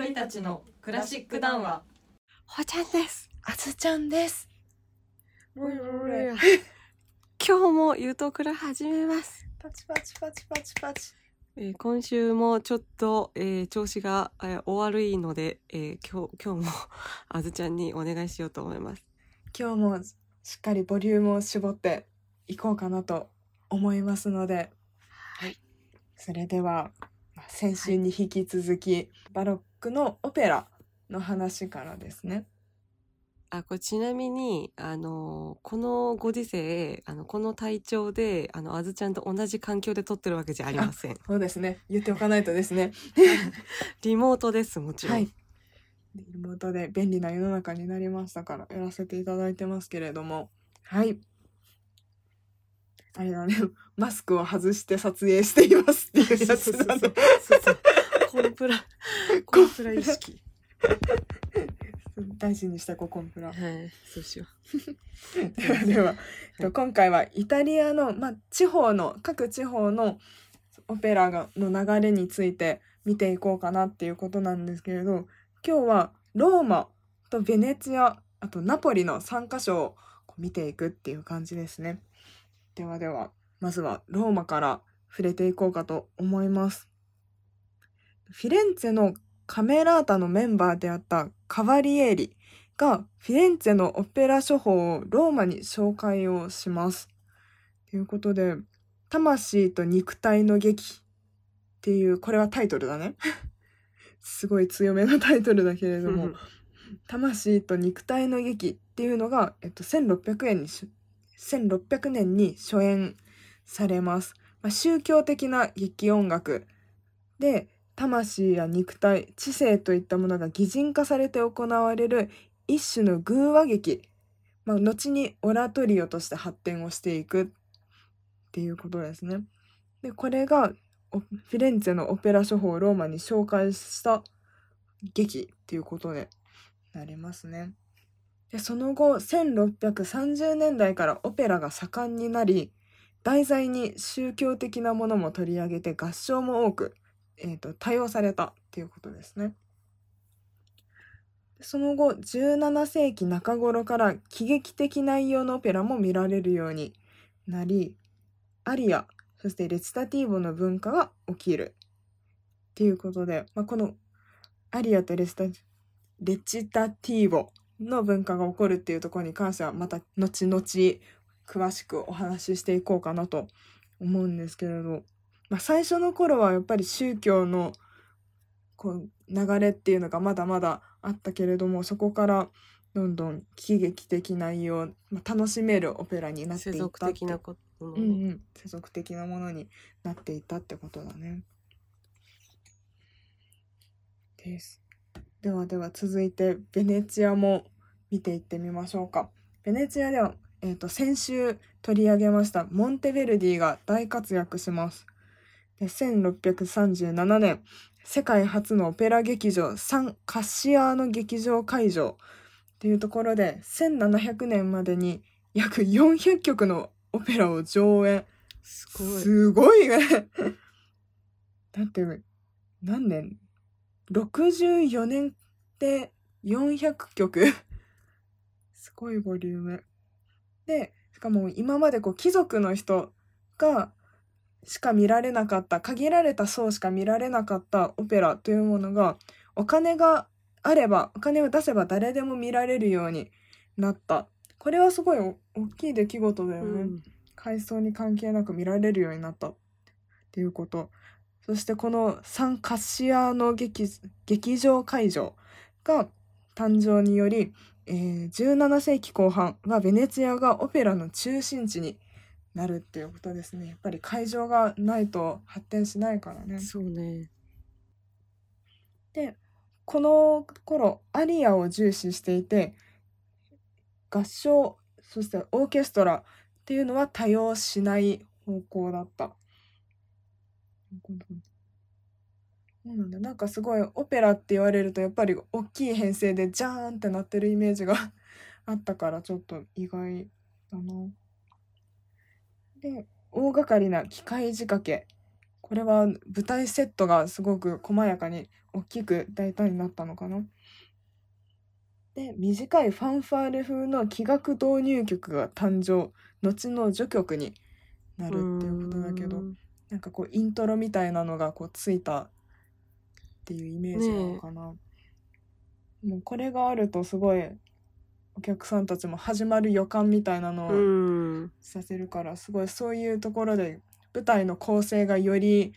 鳥たちのクラシック談話ほちゃんです。あずちゃんです。今日もゆとくら始めます。パチパチパチパチパチ。えー今週もちょっと、えー調子が、えーお悪いので、えー今日、今日も あずちゃんにお願いしようと思います。今日もしっかりボリュームを絞っていこうかなと思いますので、はい。それではまあ先週に引き続き、バロックのオペラの話からですね。あ、これちなみに、あのーこのご時世、あの、この体調で、あの、あずちゃんと同じ環境で撮ってるわけじゃありません。そうですね。言っておかないとですね。リモートです、もちろん。はい。でリモートで便利な世の中になりましたからやらせていただいてますけれどもはいあれだねマスクを外して撮影していますっていうやつだねそうそうコンプラ、コンプラ意識。大事にしたこうコンプラはい、そうしよ ではでは、えっと今回はイタリアの、まあ、地方の各地方のオペラがの流れについて見ていこうかなっていうことなんですけれど今日はローマとベネツィアあとナポリの3カ所を見ていくっていう感じですね。ではではまずはローマから触れていこうかと思います。フィレンツェのカメラータのメンバーであったカバリエーリがフィレンツェのオペラ処方をローマに紹介をします。ということで、魂と肉体の劇っていう、これはタイトルだね。すごい強めのタイトルだけれう。ども、魂と肉体の劇っていうのが、えっと、1600円にし、1600年に初演されます。まあ、宗教的な劇音楽で、魂や肉体、知性といったものが擬人化されて行われる一種の偶話劇、まあ、後にオラトリオとして発展をしていくっていうことですね。で、これがフィレンツェのオペラ処方ローマに紹介した劇っていうことでなりますね。で、その後、1630年代からオペラが盛んになり、題材に宗教的なものも取り上げて合唱も多く、えー、と多用されたっていうことですね。その後17世紀中頃から喜劇的内容のオペラも見られるようになりアリアそしてレチタティーボの文化が起きるっていうことで、まあ、このアリアとレチタレチタティーボの文化が起こるっていうところに関してはまた後々詳しくお話ししていこうかなと思うんですけれど、まあ、最初の頃はやっぱり宗教のこう流れっていうのがまだまだあったけれどもそこからどんどん喜劇的内容、まあ、楽しめるオペラになって世俗いったって的なことも、うんうん、世俗的なものになっていったってことだね。です。ではでは続いてベネチアも見ていってみましょうか。ベネチアでは、えー、と先週取り上げましたモンテヴェルディが大活躍します。で1637年世界初のオペラ劇場サン・カッシアーノ劇場会場っていうところで1700年までに約400曲のオペラを上演。すごい。すごいね。だって、何年 ?64 年で400曲すごいボリューム。で、しかも今までこう貴族の人がしか見られなかった、限られた層しか見られなかったオペラというものが、お金があれば、お金を出せば誰でも見られるようになった。これはすごいお大きい出来事だよね。うん階層に関係なく見られるようになったっていうことそしてこのサン・カッシアーノ劇劇場会場が誕生により、えー17世紀後半はベネツィアがオペラの中心地になるっていうことですねやっぱり会場がないと発展しないからねそうね。でこの頃アリアを重視していて合唱そしてオーケストラっていうのは多用しない方向だった。そうなんだなんかすごいオペラって言われるとやっぱり大きい編成でジャーンってなってるイメージがあったからちょっと意外だな。で大掛かりな機械仕掛けこれは舞台セットがすごく細やかに大きく大胆になったのかな。で短いファンファーレ風の器楽導入曲が誕生後の序曲になるっていうことだけどなんかこうイントロみたいなのがこうついたっていうイメージなのかな。もうこれがあるとすごいお客さんたちも始まる予感みたいなのをうん。させるからすごいそういうところで舞台の構成がより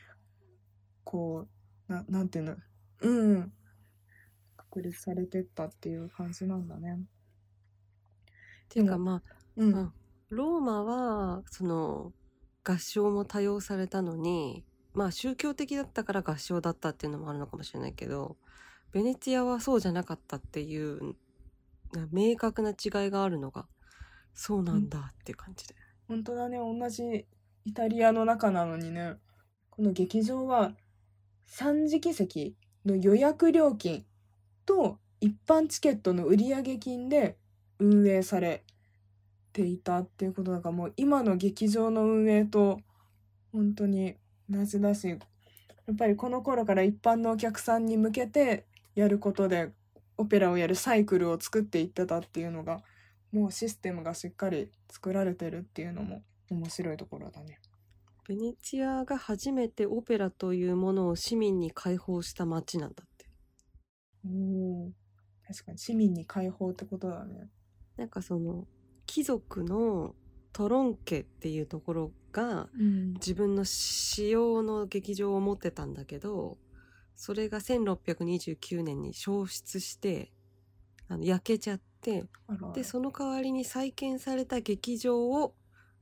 こうななんていうの？うん。確立されてったっていう感じなんだね。っていうかまあうん、うんローマはその合唱も多用されたのにまあ宗教的だったから合唱だったっていうのもあるのかもしれないけどベネチアはそうじゃなかったっていうな明確な違いがあるのがそうなんだって感じで。本当だね同じイタリアの中なのにねこの劇場は3次席の予約料金と一般チケットの売上金で運営されていたっていうことだからもう今の劇場の運営と本当に同じだしやっぱりこの頃から一般のお客さんに向けてやることでオペラをやるサイクルを作っていってたっていうのがもうシステムがしっかり作られてるっていうのも面白いところだね。ベネチアが初めてオペラというものを市民に開放した街なんだって。おー確かに市民に開放ってことだね。なんかその貴族のトロン家っていうところがうん自分の私用の劇場を持ってたんだけどそれが1629年に消失してあの焼けちゃってでその代わりに再建された劇場を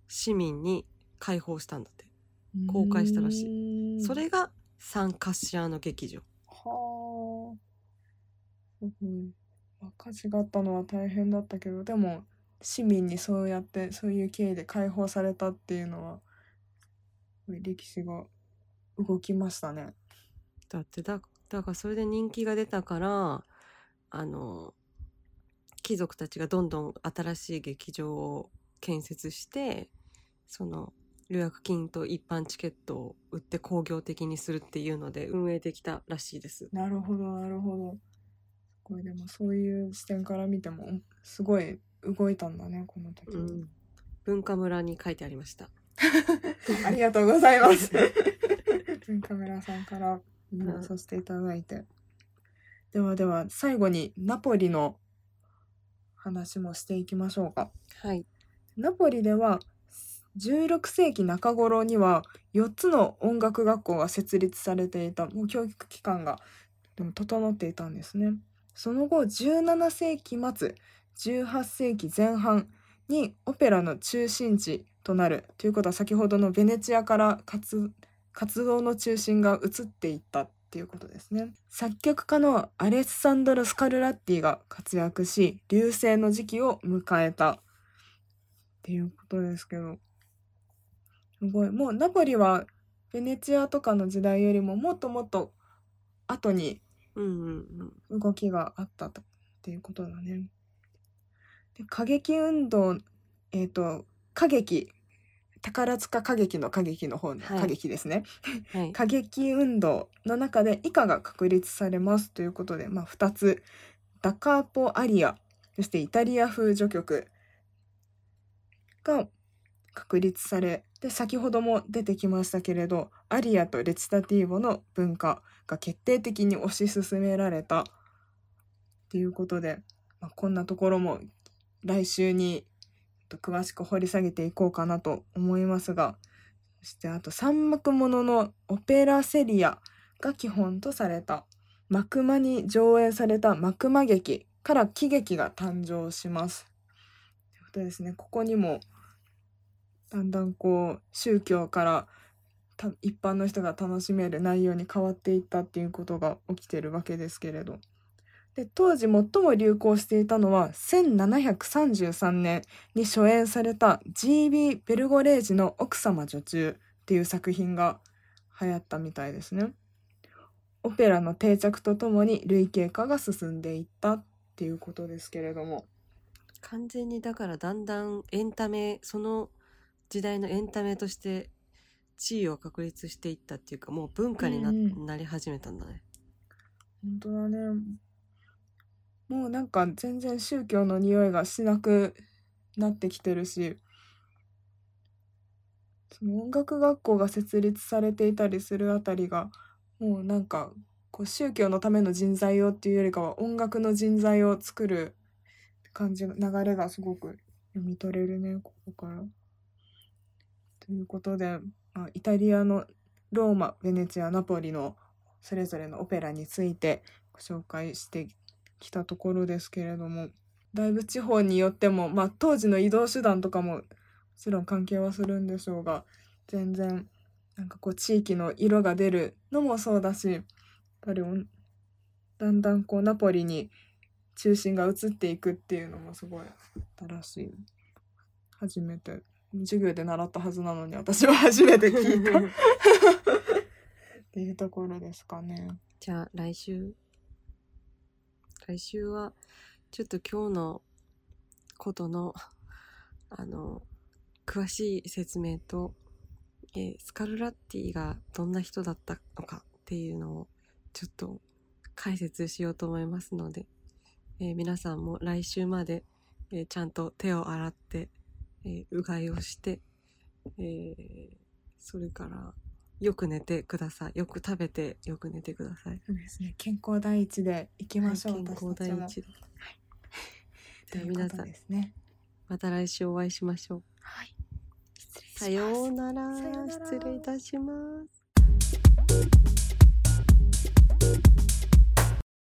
市民に開放したんだって公開したらしいそれがサンカッシアーノ劇場はあ。すごい。まあ火事があったのは大変だったけど、でも市民にそうやってそういう経緯で解放されたっていうのは歴史が動きましたね。だってだだからそれで人気が出たからあの貴族たちがどんどん新しい劇場を建設してその予約金と一般チケットを売って興行的にするっていうので運営できたらしいです。なるほどなるほど。すごいでもそういう視点から見てもすごい動いたんだねこの時。うん、文化村に書いてありました。ありがとうございます。文化村さんからさせていただいて。ではでは最後にナポリの話もしていきましょうか。はい。ナポリでは16世紀中頃には4つの音楽学校が設立されていたもう教育機関がでも整っていたんですね。その後17世紀末18世紀前半にオペラの中心地となるということは先ほどのベネチアから活活動の中心が移っていったっていうことですね。作曲家のアレッサンドロ・スカルラッティが活躍し隆盛の時期を迎えたっていうことですけどすごいもうナポリはベネチアとかの時代よりももっともっと後に。動きがあったとっていうことだね。で歌劇運動えっ、と歌劇宝塚歌劇の歌劇の方のはい。歌劇ですね、はい。歌劇運動の中で以下が確立されますということで、まあ、2つ。ダカーポアリアそしてイタリア風序曲が確立されで先ほども出てきましたけれどアリアとレチタティーボの文化が決定的に推し進められたっていうことで、まあ、こんなところも来週にと詳しく掘り下げていこうかなと思いますがそしてあと三幕もののオペラセリアが基本とされた幕間に上演された幕間劇から喜劇が誕生します。ということですねここにもだんだんこう宗教から一般の人が楽しめる内容に変わっていったっていうことが起きてるわけですけれどで当時最も流行していたのは1733年に初演された G.B. ベルゴレージの奥様女中っていう作品が流行ったみたいですね。オペラの定着とともに類型化が進んでいったっていうことですけれども。完全にだからだんだんエンタメその時代のエンタメとして地位を確立していったっていうかもう文化にな,、うんうんなり始めたんだね。本当だねもうなんか全然宗教の匂いがしなくなってきてるしその音楽学校が設立されていたりするあたりがもうなんかこう宗教のための人材をっていうよりかは音楽の人材を作る感じの流れがすごく読み取れるねここから。ということで、まあ、イタリアのローマベネチアナポリのそれぞれのオペラについてご紹介してきたところですけれどもだいぶ地方によっても、まあ、当時の移動手段とかももちろん関係はするんでしょうが全然なんかこう地域の色が出るのもそうだしやっぱりだんだんこうナポリに中心が移っていくっていうのもすごい新しい。初めて。授業で習ったはずなのに私は初めて聞いた。っていうところですかね。じゃあ来週来週はちょっと今日のことのあの詳しい説明と、えースカルラッティがどんな人だったのかっていうのをちょっと解説しようと思いますので、えー皆さんも来週まで、えーちゃんと手を洗って、えうがいをして、えそれからよく寝てください。よく食べてよく寝てください。そうですね。健康第一でいきましょう。健康私たちも第一で。ということ皆さんですね。また来週お会いしましょう。はい。失礼しますさようならなら失礼いたします。